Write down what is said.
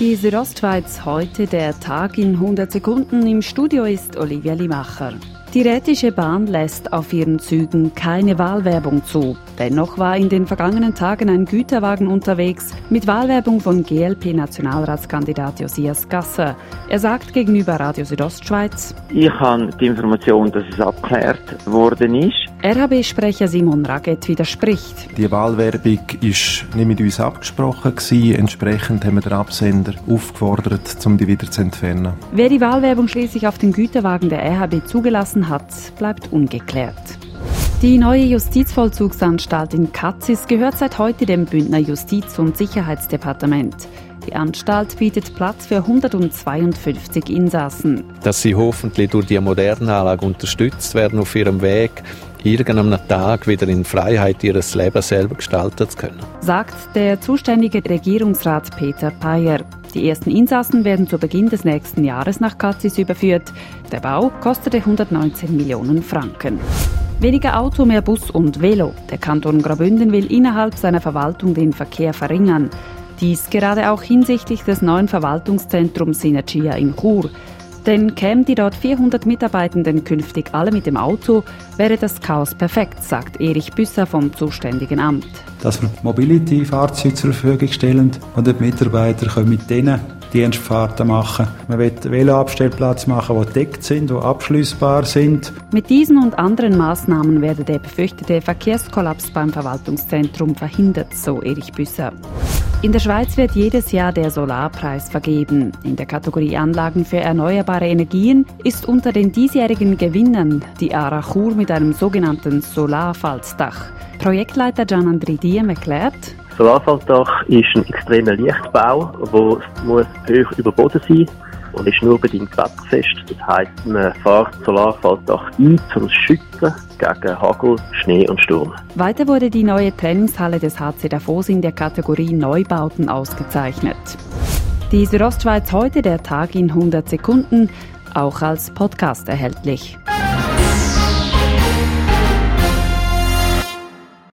Die Südostschweiz heute der Tag in 100 Sekunden. Im Studio ist Olivia Limacher. Die Rätische Bahn lässt auf ihren Zügen keine Wahlwerbung zu. Dennoch war in den vergangenen Tagen ein Güterwagen unterwegs mit Wahlwerbung von GLP-Nationalratskandidat Josias Gasser. Er sagt gegenüber Radio Südostschweiz, Ich habe die Information, dass es abgeklärt worden ist. RHB-Sprecher Simon Raget widerspricht. Die Wahlwerbung ist nicht mit uns abgesprochen gewesen. Entsprechend haben wir den Absender aufgefordert, um die wieder zu entfernen. Wer die Wahlwerbung schließlich auf den Güterwagen der RHB zugelassen hat, bleibt ungeklärt. Die neue Justizvollzugsanstalt in Katzis gehört seit heute dem Bündner Justiz- und Sicherheitsdepartement. Die Anstalt bietet Platz für 152 Insassen. Dass sie hoffentlich durch die moderne Anlage unterstützt werden auf ihrem Weg, irgendeinem Tag wieder in Freiheit ihres Lebens selber gestalten zu können. Sagt der zuständige Regierungsrat Peter Payer. Die ersten Insassen werden zu Beginn des nächsten Jahres nach Katzis überführt. Der Bau kostete 119 Millionen Franken. Weniger Auto, mehr Bus und Velo. Der Kanton Graubünden will innerhalb seiner Verwaltung den Verkehr verringern. Dies gerade auch hinsichtlich des neuen Verwaltungszentrums Synergia in Chur. Denn kämen die dort 400 Mitarbeitenden künftig alle mit dem Auto, wäre das Chaos perfekt, sagt Erich Büsser vom zuständigen Amt. Dass wir Mobility-Fahrzeuge zur Verfügung stellen und die Mitarbeiter können mit denen Dienstfahrten machen. Man will Veloabstellplatz machen, die deckt sind, die abschließbar sind. Mit diesen und anderen Maßnahmen werde der befürchtete Verkehrskollaps beim Verwaltungszentrum verhindert, so Erich Büsser. In der Schweiz wird jedes Jahr der Solarpreis vergeben. In der Kategorie Anlagen für erneuerbare Energien ist unter den diesjährigen Gewinnern die Arachur mit einem sogenannten Solarfalzdach. Projektleiter Gian Andri Diem erklärt, Solarfaltdach ist ein extremer Lichtbau, der muss hoch über Boden sein und ist nur bedingt wetterfest. Das heisst, man fährt Solarfaltdach ein, um es zu schützen gegen Hagel, Schnee und Sturm. Weiter wurde die neue Trainingshalle des HC Davos in der Kategorie Neubauten ausgezeichnet. Die Südostschweiz heute der Tag in 100 Sekunden, auch als Podcast erhältlich.